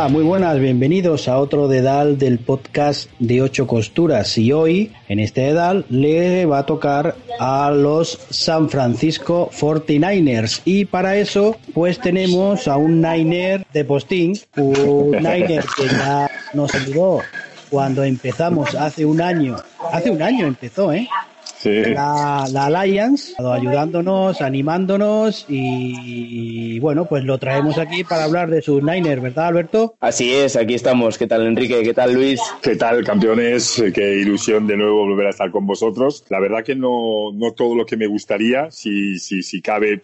Hola, muy buenas, bienvenidos a otro dedal del podcast de ocho costuras. Y hoy en este dedal le va a tocar a los San Francisco 49ers y para eso pues tenemos a un Niner de postín, un Niner que ya nos ayudó cuando empezamos hace un año, hace un año empezó, ¿eh? La, la, Alliance, ayudándonos, animándonos y, bueno, pues lo traemos aquí para hablar de sus Niners, ¿verdad, Alberto? Así es, aquí estamos. ¿Qué tal, Enrique? ¿Qué tal, Luis? ¿Qué tal, campeones? Qué ilusión de nuevo volver a estar con vosotros. La verdad que no, no todo lo que me gustaría, si, si, si cabe.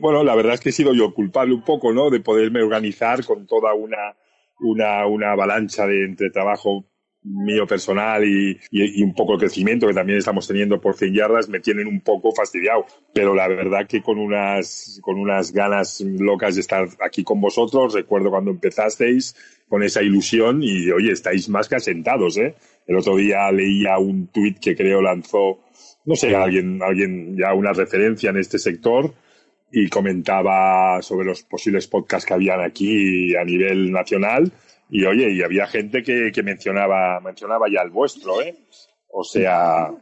Bueno, la verdad es que he sido yo culpable un poco, ¿no? De poderme organizar con toda una, una, una avalancha de entre trabajo mío personal y, un poco el crecimiento que también estamos teniendo por 100 yardas me tienen un poco fastidiado. Pero la verdad que con unas, con unas ganas locas de estar aquí con vosotros, recuerdo cuando empezasteis con esa ilusión y oye, estáis más que asentados, ¿eh? El otro día leía un tuit que creo lanzó, no sé, alguien, alguien ya una referencia en este sector y comentaba sobre los posibles podcasts que habían aquí a nivel nacional y oye, y había gente que, que mencionaba, mencionaba ya el vuestro, ¿eh? O sea,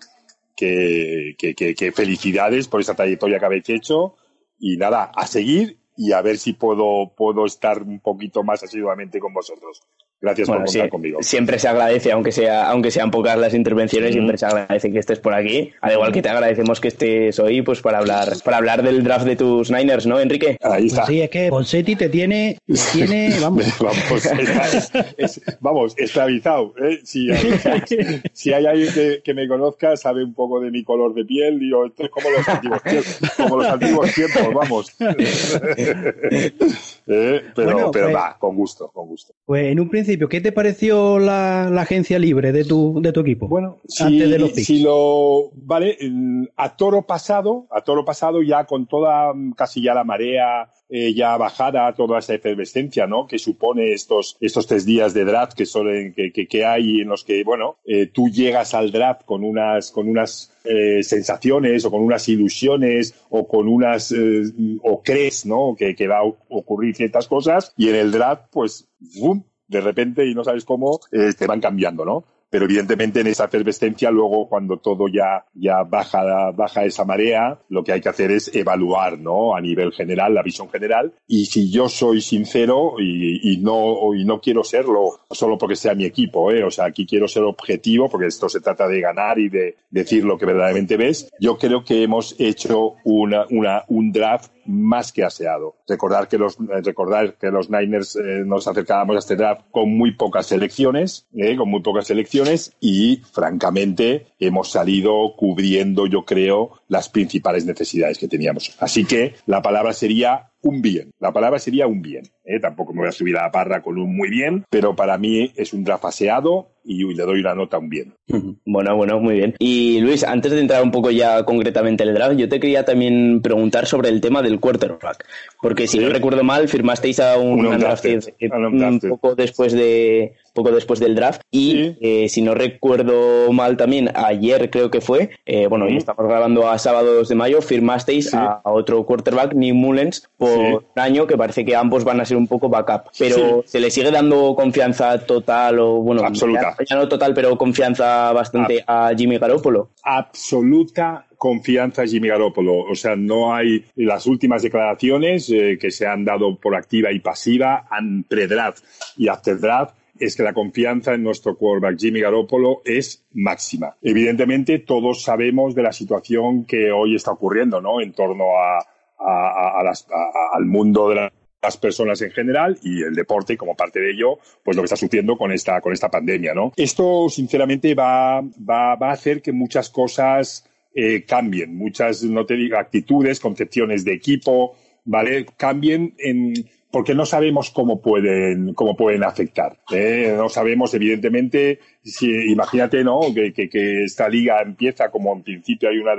que, que, que, felicidades por esa trayectoria que habéis hecho. Y nada, a seguir y a ver si puedo, puedo estar un poquito más asiduamente con vosotros. Gracias por contar conmigo. Siempre se agradece, aunque sea, aunque sean pocas las intervenciones, siempre se agradece que estés por aquí. Al igual que te agradecemos que estés hoy, pues para hablar, para hablar del draft de tus Niners, ¿no, Enrique? Ahí está. sí, es que Bonsetti te tiene, tiene, vamos, vamos, esclavizado. ¿eh? Si, si, hay alguien que, me conozca, sabe un poco de mi color de piel, digo, esto es como los antiguos tiempos, como los antiguos tiempos, vamos. Eh, pero, pero pues va, con gusto, con gusto. Pues en un principio ¿qué te pareció la, agencia libre de tu, de tu equipo? Bueno, antes de los si lo vale, a toro pasado, a toro pasado ya con toda casi ya la marea eh, ya bajada toda esa efervescencia, ¿no? Que supone estos, estos tres días de draft que, suelen, que, que, hay en los que, bueno, eh, tú llegas al draft con unas, con unas eh, sensaciones o con unas ilusiones o con unas, o crees, ¿no? Que, que va a ocurrir ciertas cosas y en el draft, pues, ¡bum! de repente y no sabes cómo, eh, te van cambiando, ¿no? Pero evidentemente en esa efervescencia luego cuando todo ya, ya baja, baja esa marea, lo que hay que hacer es evaluar, ¿no? A nivel general, la visión general. Y si yo soy sincero y, y no, y no quiero serlo solo porque sea mi equipo, ¿eh? O sea, aquí quiero ser objetivo porque esto se trata de ganar y de decir lo que verdaderamente ves. Yo creo que hemos hecho una, una, un draft más que aseado. Recordar que los, recordar que los Niners eh, nos acercábamos a este draft con muy pocas selecciones, eh, con muy pocas selecciones y, francamente, hemos salido cubriendo, yo creo, las principales necesidades que teníamos. Así que la palabra sería un bien. La palabra sería un bien. ¿eh? Tampoco me voy a subir a la parra con un muy bien, pero para mí es un draft paseado y le doy una nota un bien. Bueno, bueno, muy bien. Y Luis, antes de entrar un poco ya concretamente en el draft, yo te quería también preguntar sobre el tema del quarterback. Porque si no recuerdo mal, firmasteis a un, un, un poco después de, poco después del draft. Y eh, si no recuerdo mal también, ayer creo que fue, eh, bueno, y estamos grabando a sábado 2 de mayo, firmasteis a, otro quarterback, Nick Mullens, por un año que parece que ambos van a ser un poco backup. Pero ¿se le sigue dando confianza total o, bueno, Absoluta. Ya, no total, pero confianza bastante a Jimmy Garoppolo? Absoluta confianza Jimmy Garoppolo. O sea, no hay las últimas declaraciones eh, que se han dado por activa y pasiva, han pre-draft y after-draft, es que la confianza en nuestro quarterback Jimmy Garoppolo es máxima. Evidentemente, todos sabemos de la situación que hoy está ocurriendo, ¿no? En torno a, al mundo de las personas en general y el deporte como parte de ello, pues lo que está sucediendo con esta, con esta pandemia, ¿no? Esto, sinceramente, va, va, va a hacer que muchas cosas eh, cambien, muchas, no te digo, actitudes, concepciones de equipo, ¿vale? Cambien en, porque no sabemos cómo pueden, cómo pueden afectar. ¿eh? No sabemos, evidentemente, si, imagínate, ¿no? Que, que, esta liga empieza como en principio hay una,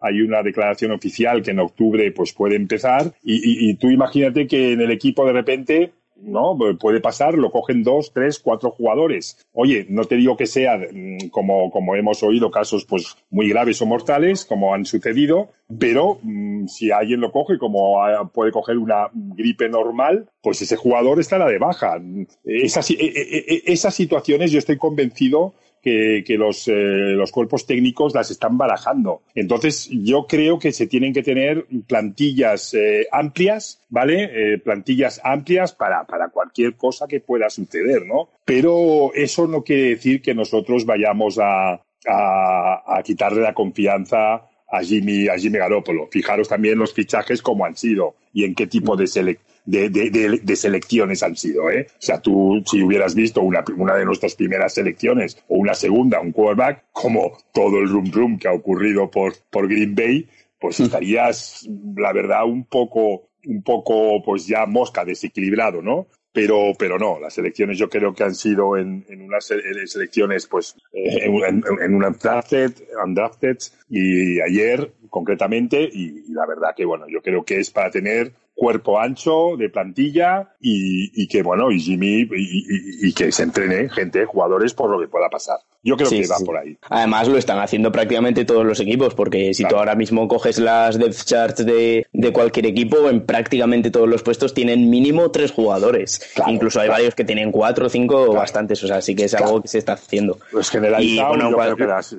hay una declaración oficial que en octubre pues puede empezar y, y tú imagínate que en el equipo de repente ¿no? Puede pasar, lo cogen dos, tres, cuatro jugadores. Oye, no te digo que sea mm, como, como hemos oído casos pues muy graves o mortales, como han sucedido, pero mm, si alguien lo coge como puede coger una gripe normal, pues ese jugador estará de baja. E, e, e, esas situaciones yo estoy convencido que, los, eh, los, cuerpos técnicos las están barajando. Entonces, yo creo que se tienen que tener plantillas eh, amplias, ¿vale? Eh, plantillas amplias para, para cualquier cosa que pueda suceder, ¿no? Pero eso no quiere decir que nosotros vayamos a, a, a quitarle la confianza a Jimmy, a Jimmy Garoppolo. Fijaros también los fichajes como han sido y en qué tipo de selección de, de, de, selecciones han sido. ¿eh? O sea, tú si hubieras visto una, una de nuestras primeras selecciones o una segunda, un quarterback, como todo el rum rum que ha ocurrido por, por Green Bay, pues estarías, la verdad, un poco, un poco, pues ya mosca, desequilibrado, ¿no? Pero, pero no, las elecciones yo creo que han sido en, en unas selecciones, pues, eh, en, en, en un undrafted, undrafted, y ayer concretamente, y, y la verdad que, bueno, yo creo que es para tener cuerpo ancho de plantilla y, que bueno y Jimmy y, que se entrene gente jugadores por lo que pueda pasar. Yo creo que va por ahí. Además lo están haciendo prácticamente todos los equipos porque si tú ahora mismo coges las depth charts de, cualquier equipo en prácticamente todos los puestos tienen mínimo tres jugadores. Incluso hay varios que tienen cuatro o cinco o bastantes o sea sí que es algo que se está haciendo. Pues generalizado y, bueno,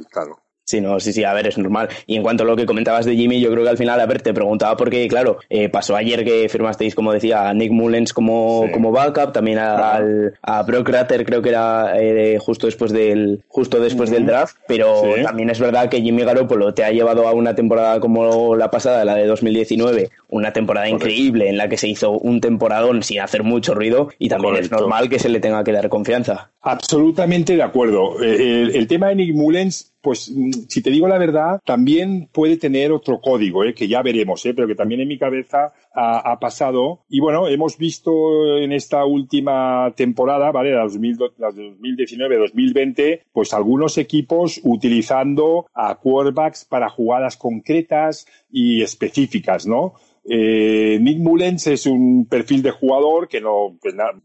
claro Sí, no, sí, sí, a ver, es normal. Y en cuanto a lo que comentabas de Jimmy, yo creo que al final, a ver, te preguntaba porque, claro, eh, pasó ayer que firmasteis, como decía, a Nick Mullens como, como backup, también a, al, a Brock Ratter, creo que era eh, justo después del justo después del draft, pero también es verdad que Jimmy Garoppolo te ha llevado a una temporada como la pasada, la de 2019, una temporada increíble en la que se hizo un temporadón sin hacer mucho ruido y también es normal que se le tenga que dar confianza. Absolutamente de acuerdo. Eh, el, el tema de Nick Mullens pues mm, si te digo la verdad, también puede tener otro código, ¿eh? que ya veremos, ¿eh? pero que también en mi cabeza ha, pasado. Y bueno, hemos visto en esta última temporada, ¿vale? La, 2019-2020, pues algunos equipos utilizando a quarterbacks para jugadas concretas y específicas, ¿no? Eh, Nick Mullens es un perfil de jugador que no,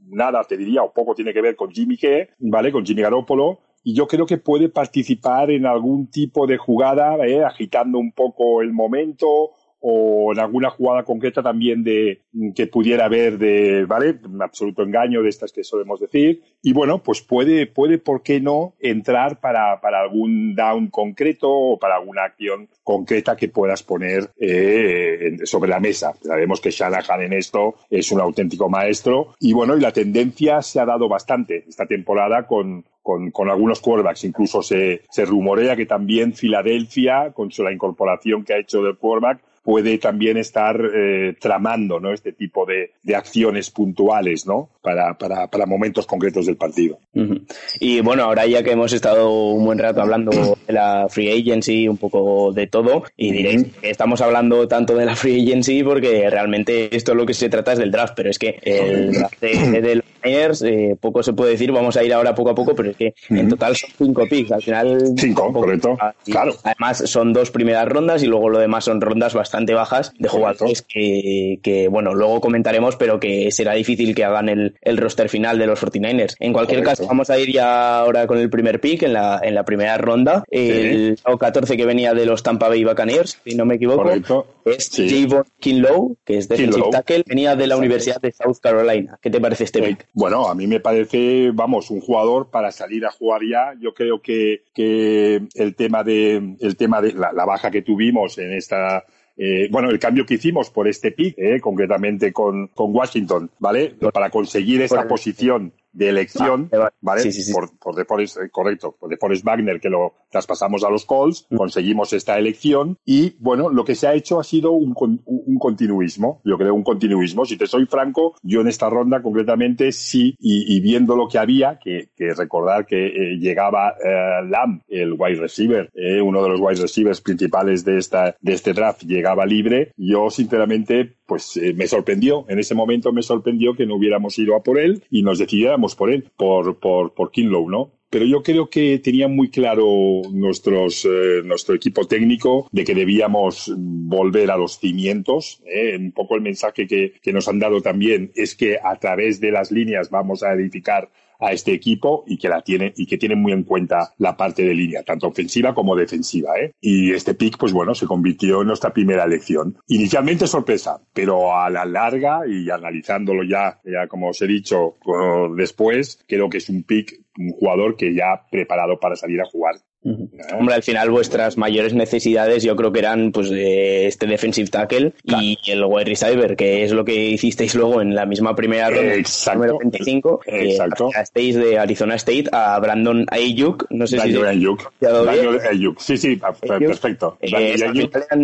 nada te diría o poco tiene que ver con Jimmy G, ¿vale? Con Jimmy Garoppolo, y yo creo que puede participar en algún tipo de jugada, ¿eh? agitando un poco el momento o en alguna jugada concreta también de que pudiera haber de, ¿vale? Un absoluto engaño de estas que solemos decir. Y bueno, pues puede, puede, ¿por qué no?, entrar para, para algún down concreto o para alguna acción concreta que puedas poner eh, sobre la mesa. Sabemos que Shanahan en esto es un auténtico maestro. Y bueno, y la tendencia se ha dado bastante esta temporada con, con, con, algunos quarterbacks. Incluso se, se rumorea que también Filadelfia, con la incorporación que ha hecho del quarterback, puede también estar eh, tramando ¿no? este tipo de, de acciones puntuales ¿no? Para, para, para, momentos concretos del partido. Y bueno, ahora ya que hemos estado un buen rato hablando de la free agency, un poco de todo, y diréis que estamos hablando tanto de la free agency porque realmente esto lo que se trata es del draft, pero es que el draft de, los Niners, eh, poco se puede decir, vamos a ir ahora poco a poco, pero es que en total son cinco picks, al final... Cinco, correcto, claro. Además son dos primeras rondas y luego lo demás son rondas bastante bastante bajas de jugadores que, que, bueno, luego comentaremos, pero que será difícil que hagan el, el roster final de los 49ers. En cualquier caso, vamos a ir ya ahora con el primer pick en la, en la primera ronda. El 14 que venía de los Tampa Bay Buccaneers, si no me equivoco, es Javon Kinlow, que es defensive tackle, venía de la Universidad de South Carolina. ¿Qué te parece este pick? Bueno, a mí me parece, vamos, un jugador para salir a jugar ya. Yo creo que, que el tema de, el tema de la, la baja que tuvimos en esta eh, bueno, el cambio que hicimos por este pick, eh, concretamente con, con Washington, ¿vale? Para conseguir esa posición de elección, ah, ¿vale? Por, por DeForest, eh, correcto, por DeForest Wagner, que lo traspasamos a los Colts, mm. conseguimos esta elección y, bueno, lo que se ha hecho ha sido un, un, continuismo, yo creo un continuismo. Si te soy franco, yo en esta ronda concretamente sí, y, y viendo lo que había, que, que recordar que eh, llegaba eh, Lamb, el wide receiver, eh, uno de los wide receivers principales de, esta, de este draft, llegaba libre, yo sinceramente pues eh, me sorprendió, en ese momento me sorprendió que no hubiéramos ido a por él y nos decidiéramos por él, por, por, por Kinlow, ¿no? pero yo creo que tenía muy claro nuestros, eh, nuestro equipo técnico de que debíamos volver a los cimientos. ¿eh? Un poco el mensaje que, que, nos han dado también es que a través de las líneas vamos a edificar a este equipo y que la tiene y que tiene muy en cuenta la parte de línea, tanto ofensiva como defensiva. ¿eh? Y este pick, pues bueno, se convirtió en nuestra primera elección. Inicialmente sorpresa, pero a la larga y analizándolo ya, ya como os he dicho después, creo que es un pick, un jugador que ya preparado para salir a jugar Hombre, al final vuestras mayores necesidades yo creo que eran pues este defensive tackle y el wide receiver, que es lo que hicisteis luego en la misma primera ronda, número 25, Exacto. estéis de Arizona State a Brandon Ayuk, no sé si Ayuk. Ayuk. Sí, sí, perfecto. Eh,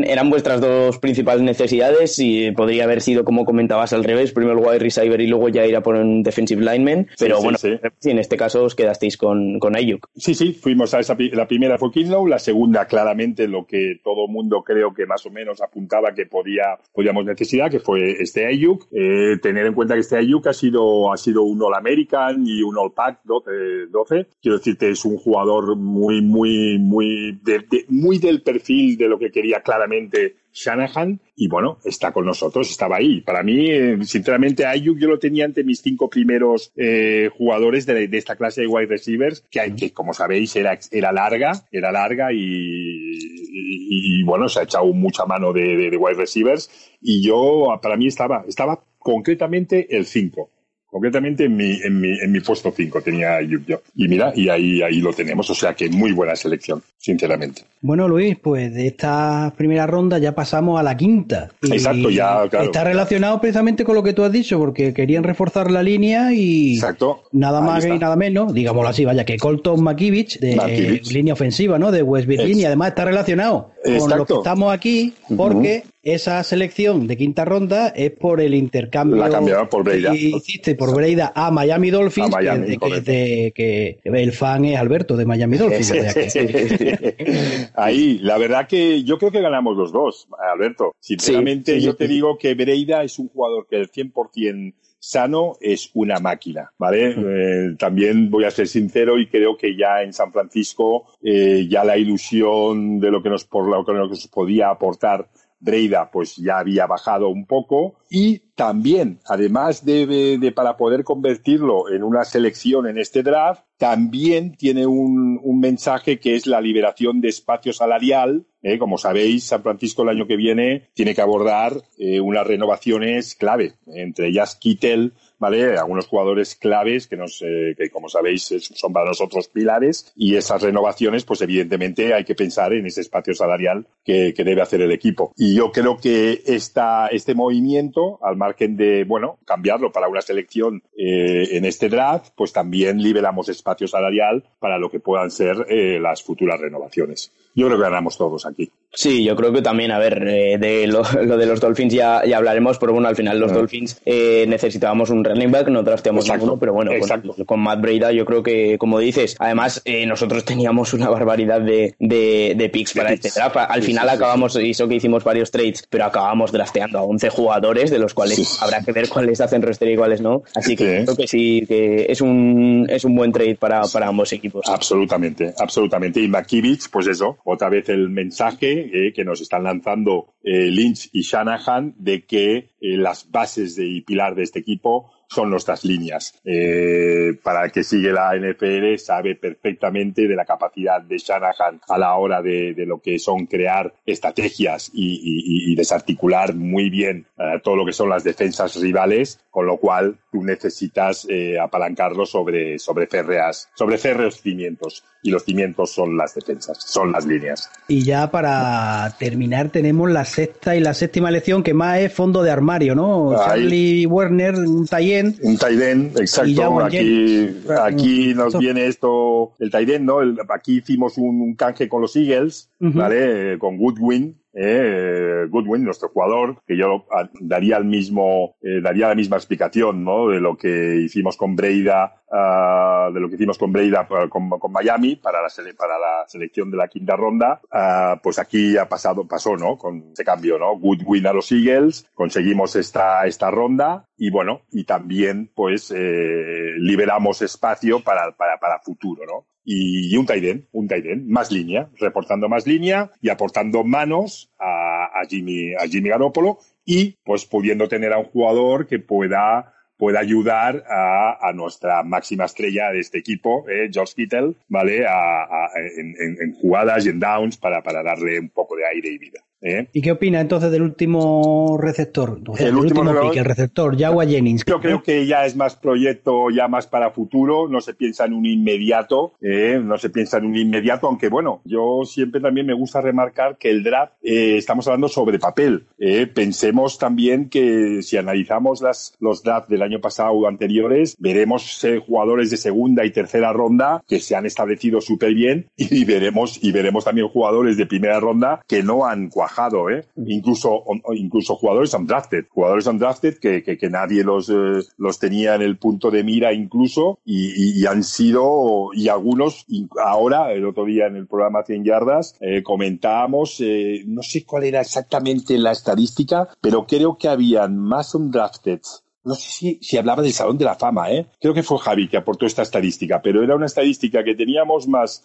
eran, vuestras dos principales necesidades y podría haber sido como comentabas al revés, primero el wide receiver y luego ya ir a por un defensive lineman, pero bueno, sí, en este caso os quedasteis con, con Ayuk. Sí, sí, fuimos a esa la primera fue Kinlow, la segunda claramente lo que todo mundo creo que más o menos apuntaba que podía, podíamos necesitar, que fue este Ayuk. Eh, tener en cuenta que este Ayuk ha sido, ha sido un All American y un All Pack 12, 12. Quiero decirte, es un jugador muy, muy, muy, muy del perfil de lo que quería claramente Shanahan y bueno, está con nosotros, estaba ahí. Para mí, eh, sinceramente, Ayuk yo lo tenía entre mis cinco primeros eh, jugadores de, esta clase de wide receivers, que, que como sabéis era, era larga, era larga y, bueno, se ha echado mucha mano de, de, wide receivers. Y yo, para mí estaba, estaba concretamente el 5 concretamente en mi, en mi, en mi puesto 5 tenía yo. Y mira, y ahí, ahí lo tenemos, o sea que muy buena selección, sinceramente. Bueno, Luis, pues de esta primera ronda ya pasamos a la quinta. Exacto, ya, claro. Está relacionado precisamente con lo que tú has dicho, porque querían reforzar la línea y Exacto. nada más y nada menos, digámoslo así, vaya, que Colton McKivich, de línea ofensiva, ¿no? De West Virginia, además está relacionado con lo que estamos aquí, porque esa selección de quinta ronda es por el intercambio por que hiciste por Breida a Miami Dolphins, que, el fan es Alberto de Miami Dolphins. Ahí, la verdad que yo creo que ganamos los dos, Alberto. Sinceramente, yo te digo que Breida es un jugador que el 100% sano es una máquina, ¿vale? Eh, también voy a ser sincero y creo que ya en San Francisco eh, ya la ilusión de lo que nos por lo que nos podía aportar Breida pues ya había bajado un poco y también, además de, para poder convertirlo en una selección en este draft, también tiene un, un mensaje que es la liberación de espacio salarial. ¿eh? Como sabéis, San Francisco el año que viene tiene que abordar eh, unas renovaciones clave, entre ellas Kittel, ¿vale? Algunos jugadores claves que nos, que como sabéis son para nosotros pilares y esas renovaciones, pues evidentemente hay que pensar en ese espacio salarial que, que debe hacer el equipo. Y yo creo que esta, este movimiento, al margen de, bueno, cambiarlo para una selección eh, en este draft, pues también liberamos espacio salarial para lo que puedan ser eh, las futuras renovaciones. Yo creo que ganamos todos aquí. Sí, yo creo que también, a ver, eh, de lo, lo, de los Dolphins ya, ya hablaremos, pero bueno, al final los ah. Dolphins eh, necesitábamos un running back, no drafteamos ninguno, pero bueno, con, con, Matt Breida yo creo que, como dices, además eh, nosotros teníamos una barbaridad de, de, de picks para este draft. Al final acabamos, hizo que hicimos varios trades, pero acabamos drafteando a 11 jugadores, de los cuales habrá que ver cuáles hacen roster y cuáles no. Así que creo que sí, que es un, es un buen trade para, para ambos equipos. Absolutamente, absolutamente. Y McKivich, pues eso, otra vez el mensaje mensaje que nos están lanzando Lynch y Shanahan de que las bases de, y pilar de este equipo son nuestras líneas. Eh, para el que sigue la NFL sabe perfectamente de la capacidad de Shanahan a la hora de, lo que son crear estrategias y, desarticular muy bien eh, todo lo que son las defensas rivales, con lo cual tú necesitas eh, apalancarlo sobre, sobre, férreas, sobre férreos cimientos y los cimientos son las defensas, son las líneas. Y ya para terminar tenemos la sexta y la séptima lección que más es fondo de armario, ¿no? Charlie Werner, un Taiden. Un Taiden, exacto. Aquí, aquí nos viene esto, el Taiden, ¿no? aquí hicimos un, canje con los Eagles, ¿vale? Con Goodwin, eh, Goodwin, nuestro jugador, que yo daría el mismo, eh, daría la misma explicación, ¿no? De lo que hicimos con Breida, uh, de lo que hicimos con Breida con, Miami para la, para la selección de la quinta ronda, uh, pues aquí ha pasado, pasó, ¿no? Con ese cambio, ¿no? Goodwin a los Eagles, conseguimos esta, esta ronda y bueno, y también, pues, eh, liberamos espacio para, para, para futuro, ¿no? y un Taiden, un Taiden, más línea, reportando más línea y aportando manos a, a Jimmy, a Jimmy Garoppolo y pues pudiendo tener a un jugador que pueda pueda ayudar a, nuestra máxima estrella de este equipo, eh, George Kittle, ¿vale? A, a, en, en, jugadas y en downs para, para darle un poco de aire y vida. ¿Eh? ¿Y qué opina entonces del último receptor? el, último, el receptor, Jagua Jennings. Yo creo que ya es más proyecto, ya más para futuro, no se piensa en un inmediato, ¿eh? no se piensa en un inmediato, aunque bueno, yo siempre también me gusta remarcar que el draft, eh, estamos hablando sobre papel. ¿eh? Pensemos también que si analizamos las, los drafts del año pasado o anteriores, veremos jugadores de segunda y tercera ronda que se han establecido súper bien y veremos, y veremos también jugadores de primera ronda que no han cuajado ¿eh? Incluso, incluso jugadores undrafted, jugadores undrafted que, que, nadie los, eh, los tenía en el punto de mira incluso y, y, han sido, y algunos, ahora, el otro día en el programa 100 yardas, eh, comentábamos, eh, no sé cuál era exactamente la estadística, pero creo que habían más undrafted no sé si, si, hablaba del Salón de la Fama, ¿eh? Creo que fue Javi que aportó esta estadística, pero era una estadística que teníamos más.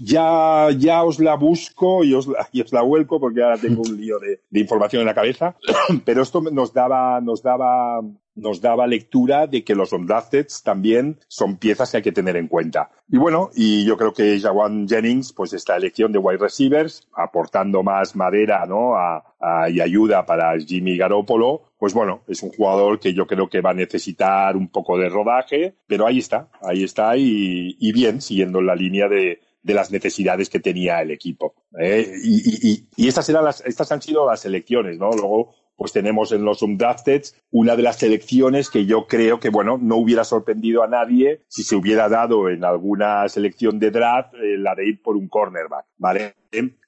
ya, ya os la busco y os la, y os la vuelco porque ahora tengo un lío de, de información en la cabeza, pero esto nos daba, nos daba nos daba lectura de que los undrafted también son piezas que hay que tener en cuenta. Y bueno, y yo creo que Jawan Jennings, pues esta elección de wide receivers, aportando más madera, ¿no? A, a, y ayuda para Jimmy Garoppolo, pues bueno, es un jugador que yo creo que va a necesitar un poco de rodaje, pero ahí está, ahí está y, y bien, siguiendo la línea de, las necesidades que tenía el equipo. ¿eh? Y, y, y, estas eran las, estas han sido las elecciones, ¿no? Luego pues tenemos en los undrafted una de las selecciones que yo creo que, bueno, no hubiera sorprendido a nadie si se hubiera dado en alguna selección de draft eh, la de ir por un cornerback, ¿vale?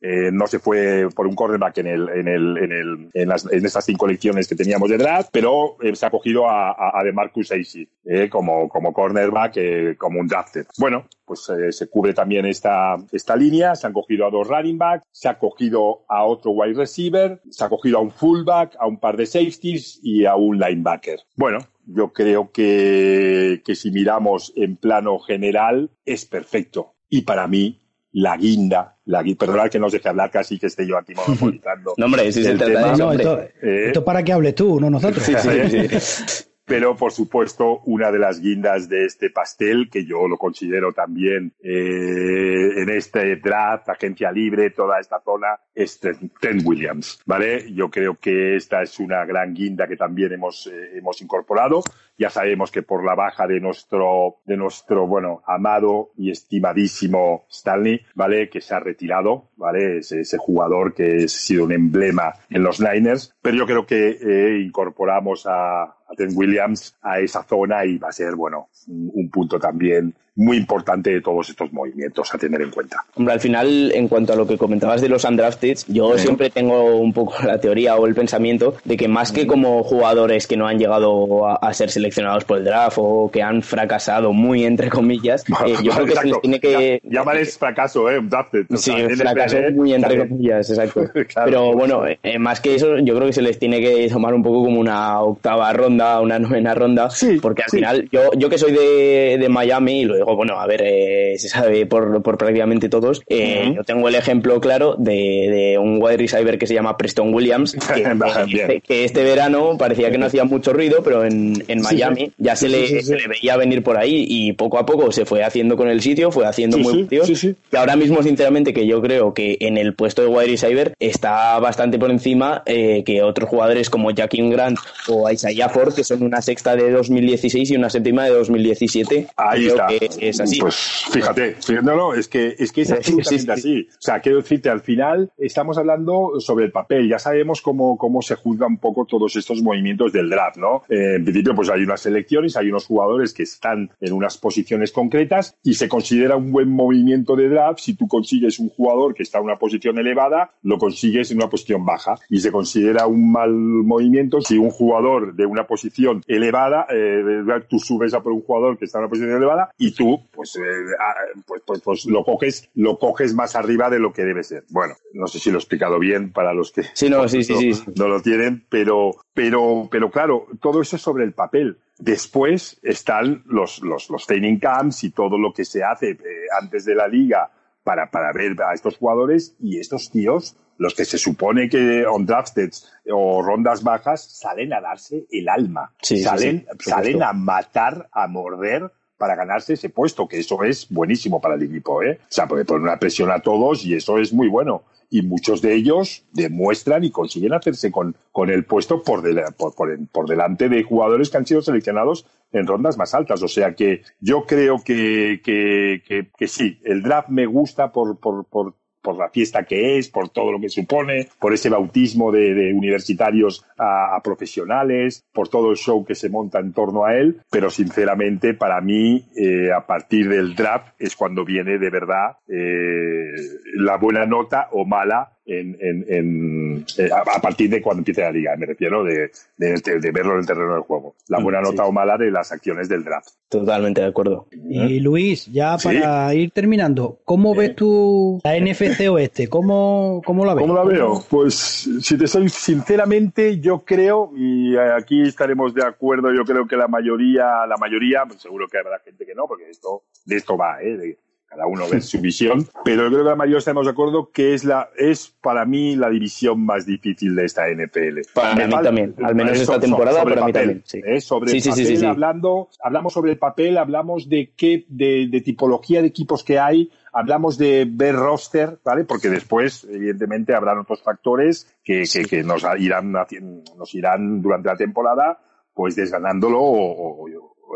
Eh, no se fue por un cornerback en el, en el, en el, en, las, en estas cinco elecciones que teníamos de draft, pero eh, se ha cogido a, a, a DeMarcus eh, como, cornerback, como un drafted. Bueno, pues se cubre también esta, línea, se han cogido a dos running backs, se ha cogido a otro wide receiver, se ha cogido a un fullback, a un par de safeties y a un linebacker. Bueno, yo creo que si miramos en plano general es perfecto. Y para mí la guinda, la guinda, perdonad que no os deje hablar casi que esté yo aquí monopolizando. no, hombre, si se trata de eso, esto, eh, esto, para que hables tú, no nosotros. Sí, sí, sí. pero por supuesto una de las guindas de este pastel, que yo lo considero también eh, en este draft, agencia libre, toda esta zona, es Trent Williams, ¿vale? Yo creo que esta es una gran guinda que también hemos, eh, hemos incorporado. Ya sabemos que por la baja de nuestro, de nuestro, bueno, amado y estimadísimo Stanley, ¿vale? Que se ha retirado, ¿vale? Ese, ese jugador que ha sido un emblema en los Niners, pero yo creo que eh, incorporamos a, a Trent Williams a esa zona y va a ser, bueno, un, un punto también muy importante de todos estos movimientos a tener en cuenta. Hombre, al final, en cuanto a lo que comentabas de los undrafted, yo sí. siempre tengo un poco la teoría o el pensamiento de que más que como jugadores que no han llegado a, a ser seleccionados por el draft o que han fracasado muy entre comillas, eh, yo creo que exacto. se les tiene que... Llámales fracaso, ¿eh? Undrafted. O sí, sea, fracaso muy entre comillas, exacto. claro. Pero bueno, eh, más que eso, yo creo que se les tiene que tomar un poco como una octava ronda, una novena ronda, sí, porque al sí. final, yo, yo que soy de, de Miami, y luego, bueno, a ver, eh, se sabe por, por prácticamente todos. Eh, yo tengo el ejemplo claro de, un wide receiver que se llama Preston Williams, que, este verano parecía que no hacía mucho ruido, pero en, en Miami ya se, le, se, le, veía venir por ahí y poco a poco se fue haciendo con el sitio, fue haciendo muy tío. Y ahora mismo, sinceramente, que yo creo que en el puesto de wide receiver está bastante por encima eh, que otros jugadores como Jackie Grant o Isaiah Ford, que son una sexta de 2016 y una séptima de 2017. Ahí está. es así. Pues fíjate, no, no, es que es, que es absolutamente así. O sea, quiero decirte, al final estamos hablando sobre el papel. Ya sabemos cómo, cómo se juzga un poco todos estos movimientos del draft, ¿no? Eh, en principio, pues hay unas selecciones, hay unos jugadores que están en unas posiciones concretas y se considera un buen movimiento de draft si tú consigues un jugador que está en una posición elevada, lo consigues en una posición baja. Y se considera un mal movimiento si un jugador de una posición elevada, eh, tú subes a por un jugador que está en una posición elevada y tú, pues, eh, ah, pues, pues, pues, lo coges, lo coges más arriba de lo que debe ser. Bueno, no sé si lo he explicado bien para los que sí, no, sí, sí, sí, no lo tienen, pero, pero, pero claro, todo eso es sobre el papel. Después están los, los, los training camps y todo lo que se hace eh, antes de la liga para, para ver a estos jugadores y estos tíos, los que se supone que on drafted o rondas bajas, salen a darse el alma. salen, salen a matar, a morder para ganarse ese puesto, que eso es buenísimo para el equipo, ¿eh? O sea, puede poner una presión a todos y eso es muy bueno y muchos de ellos demuestran y consiguen hacerse con, con el puesto por, por, delante de jugadores que han sido seleccionados en rondas más altas. O sea que yo creo que, que, que, sí, el draft me gusta por, por, por por la fiesta que es, por todo lo que supone, por ese bautismo de, universitarios a, profesionales, por todo el show que se monta en torno a él, pero sinceramente para mí eh, a partir del draft es cuando viene de verdad eh, la buena nota o mala en, eh, a, partir de cuando empiece la liga, me refiero de, verlo en el terreno del juego. La buena nota o mala de las acciones del draft. Totalmente de acuerdo. Y Luis, ya para ir terminando, ¿cómo ves tú la NFC Oeste? ¿Cómo, cómo la ves? ¿Cómo la veo? Pues si te soy sinceramente, yo creo, y aquí estaremos de acuerdo, yo creo que la mayoría, la mayoría, pues seguro que habrá gente que no, porque esto, de esto va, ¿eh? Cada uno ve su visión, pero creo que la mayoría estamos de acuerdo que es la es para mí la división más difícil de esta NFL. Para mí también, al menos esta temporada, para mí también. Sí. ¿eh? Sobre el papel, hablando, hablamos sobre el papel, hablamos de qué, de, tipología de equipos que hay, hablamos de ver roster, ¿vale? Porque después, evidentemente, habrán otros factores que, que, nos irán nos irán durante la temporada, pues desganándolo o,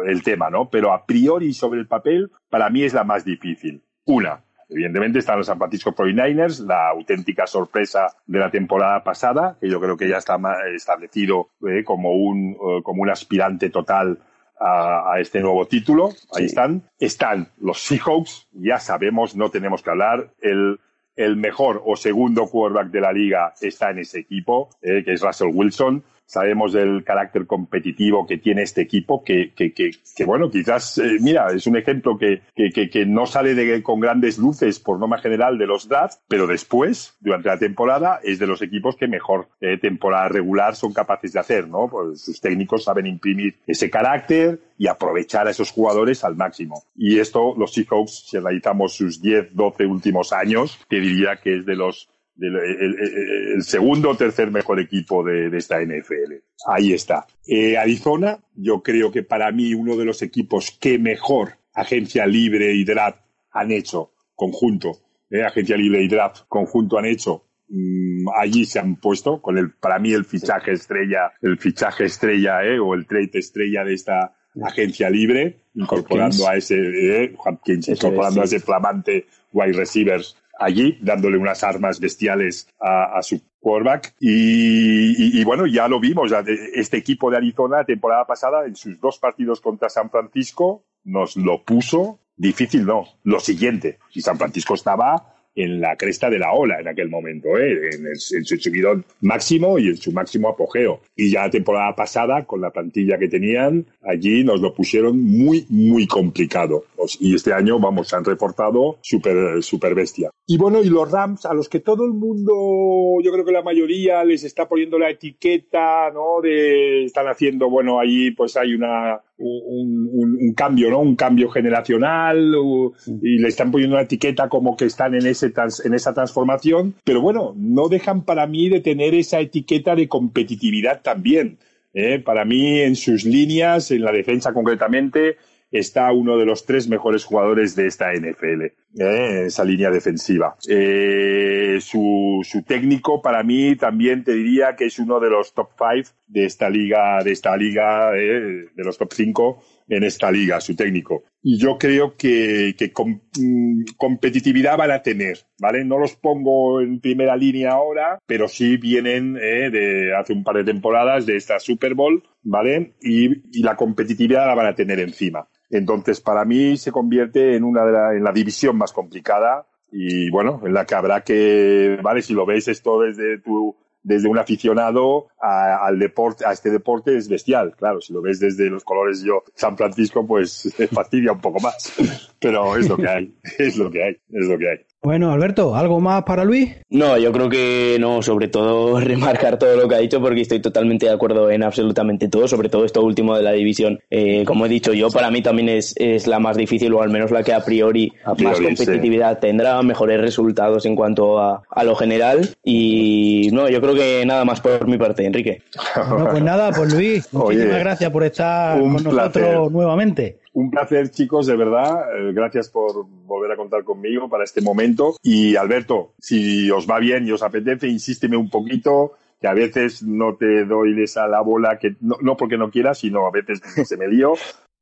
el tema, ¿no? Pero a priori sobre el papel, para mí es la más difícil. Una, Evidentemente están los San Francisco 49ers, la auténtica sorpresa de la temporada pasada, que yo creo que ya está establecido eh, como, un, eh, como un aspirante total a, este nuevo título. Ahí están. Están los Seahawks, ya sabemos, no tenemos que hablar. El, el mejor o segundo quarterback de la liga está en ese equipo, eh, que es Russell Wilson sabemos del carácter competitivo que tiene este equipo, que, que, que, bueno, quizás, eh, mira, es un ejemplo que, no sale de, con grandes luces por norma general de los drafts, pero después, durante la temporada, es de los equipos que mejor eh, temporada regular son capaces de hacer, ¿no? Pues sus técnicos saben imprimir ese carácter y aprovechar a esos jugadores al máximo. Y esto, los Seahawks, si analizamos sus 10, 12 últimos años, que diría que es de los el, segundo o tercer mejor equipo de, esta NFL. Ahí está. Eh, Arizona, yo creo que para mí uno de los equipos que mejor agencia libre y draft han hecho conjunto, eh, agencia libre y draft conjunto han hecho. Mm, allí se han puesto con el, para mí el fichaje estrella, el fichaje estrella, eh, o el trade estrella de esta agencia libre, incorporando a ese, eh, incorporando a ese flamante wide receivers allí, dándole unas armas bestiales a, su quarterback. Y, bueno, ya lo vimos. Este equipo de Arizona, la temporada pasada, en sus dos partidos contra San Francisco, nos lo puso difícil, no. Lo siguiente, y San Francisco estaba en la cresta de la ola en aquel momento, ¿eh? en, su subidón máximo y en su máximo apogeo. Y ya la temporada pasada, con la plantilla que tenían, allí nos lo pusieron muy, muy complicado. Y este año, vamos, se han reportado súper super bestia. Y bueno, y los Rams, a los que todo el mundo, yo creo que la mayoría les está poniendo la etiqueta, ¿no? Están haciendo, bueno, ahí pues hay una, un, cambio, ¿no? Un cambio generacional y le están poniendo una etiqueta como que están en, ese en esa transformación, pero bueno, no dejan para mí de tener esa etiqueta de competitividad también. ¿eh? Para mí, en sus líneas, en la defensa concretamente, está uno de los tres mejores jugadores de esta NFL, ¿eh? esa línea defensiva. Eh, su, su, técnico, para mí, también te diría que es uno de los top five de esta liga, de esta liga, eh, de los top cinco en esta liga, su técnico. Y yo creo que, que mm, competitividad van a tener, ¿vale? No los pongo en primera línea ahora, pero sí vienen eh, de hace un par de temporadas de esta Super Bowl, ¿vale? Y, y la competitividad la van a tener encima. Entonces, para mí se convierte en una la, en la división más complicada y bueno, en la que habrá que, vale, si lo ves esto desde tu, desde un aficionado al deporte, a este deporte es bestial. Claro, si lo ves desde los colores yo, San Francisco, pues fastidia un poco más. Pero es lo que hay, es lo que hay, es lo que hay. Bueno, Alberto, ¿algo más para Luis? No, yo creo que no, sobre todo remarcar todo lo que ha dicho porque estoy totalmente de acuerdo en absolutamente todo, sobre todo esto último de la división. Eh, como he dicho yo, para mí también es, es, la más difícil o al menos la que a priori, más competitividad tendrá, mejores resultados en cuanto a, a, lo general y no, yo creo que nada más por mi parte, Enrique. No, pues nada, pues Luis, muchísimas gracias por estar con nosotros nuevamente. Un placer, chicos, de verdad. Eh, gracias por volver a contar conmigo para este momento. Y Alberto, si os va bien y os apetece, insísteme un poquito, que a veces no te doy esa la bola, que no, porque no quiera, sino a veces se me lío.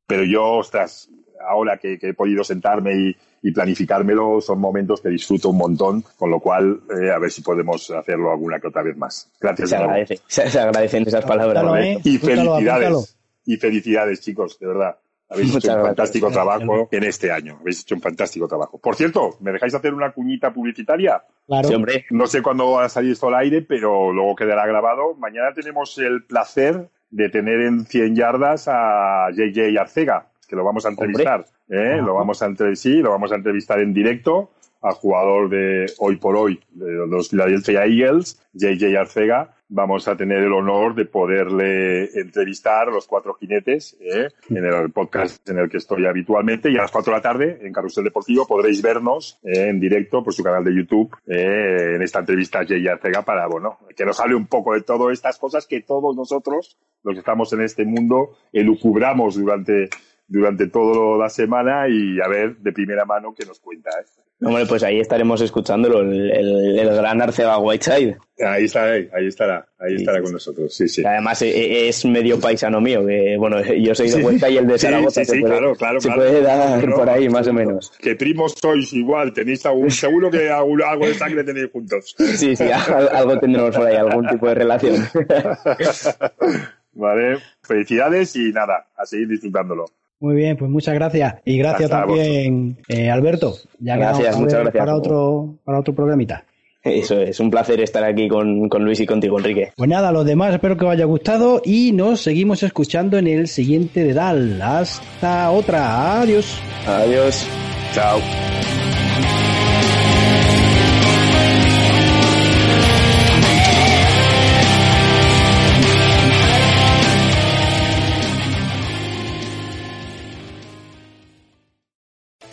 Pero yo, ostras, ahora que, he podido sentarme y, planificármelo, son momentos que disfruto un montón, con lo cual eh, a ver si podemos hacerlo alguna que otra vez más. Gracias. Se, agradece, se, agradecen esas palabras. y felicidades. Y felicidades, chicos, de verdad. Habéis hecho un fantástico trabajo en este año. Habéis hecho un fantástico trabajo. Por cierto, ¿me dejáis hacer una cuñita publicitaria? Claro. Sí, hombre. No sé cuándo va a salir esto al aire, pero luego quedará grabado. Mañana tenemos el placer de tener en 100 yardas a JJ Arcega, que lo vamos a entrevistar. ¿eh? Lo vamos a entrevistar, sí, lo vamos a entrevistar en directo al jugador de hoy por hoy de los Philadelphia Eagles, JJ Arcega, vamos a tener el honor de poderle entrevistar a los cuatro jinetes ¿eh? en el podcast en el que estoy habitualmente y a las cuatro de la tarde en Carrusel Deportivo podréis vernos ¿eh? en directo por su canal de YouTube ¿eh? en esta entrevista a Jay Arcega para, bueno, que nos hable un poco de todas estas cosas que todos nosotros, los que estamos en este mundo, elucubramos durante durante toda la semana y a ver de primera mano qué nos cuenta. ¿eh? Hombre, pues ahí estaremos escuchándolo, el, el, gran Arceba Whiteside. Ahí está, ahí estará, ahí estará con nosotros, sí, sí. Además e, e, es medio paisano mío, que bueno, yo soy de Huesca y el de Zaragoza sí, sí, claro, claro, se puede dar por ahí más o menos. Que primos sois igual, tenéis algún, seguro que algo de sangre tenéis juntos. Sí, sí, algo tendremos por ahí, algún tipo de relación. vale, felicidades y nada, a seguir disfrutándolo. Muy bien, pues muchas gracias. Y gracias también, eh, Alberto. Ya gracias, muchas gracias. Para otro, para otro programita. Eso es, un placer estar aquí con, con, Luis y contigo, Enrique. Pues nada, los demás espero que os haya gustado y nos seguimos escuchando en el siguiente de Dal. Hasta otra. Adiós. Adiós. Chao.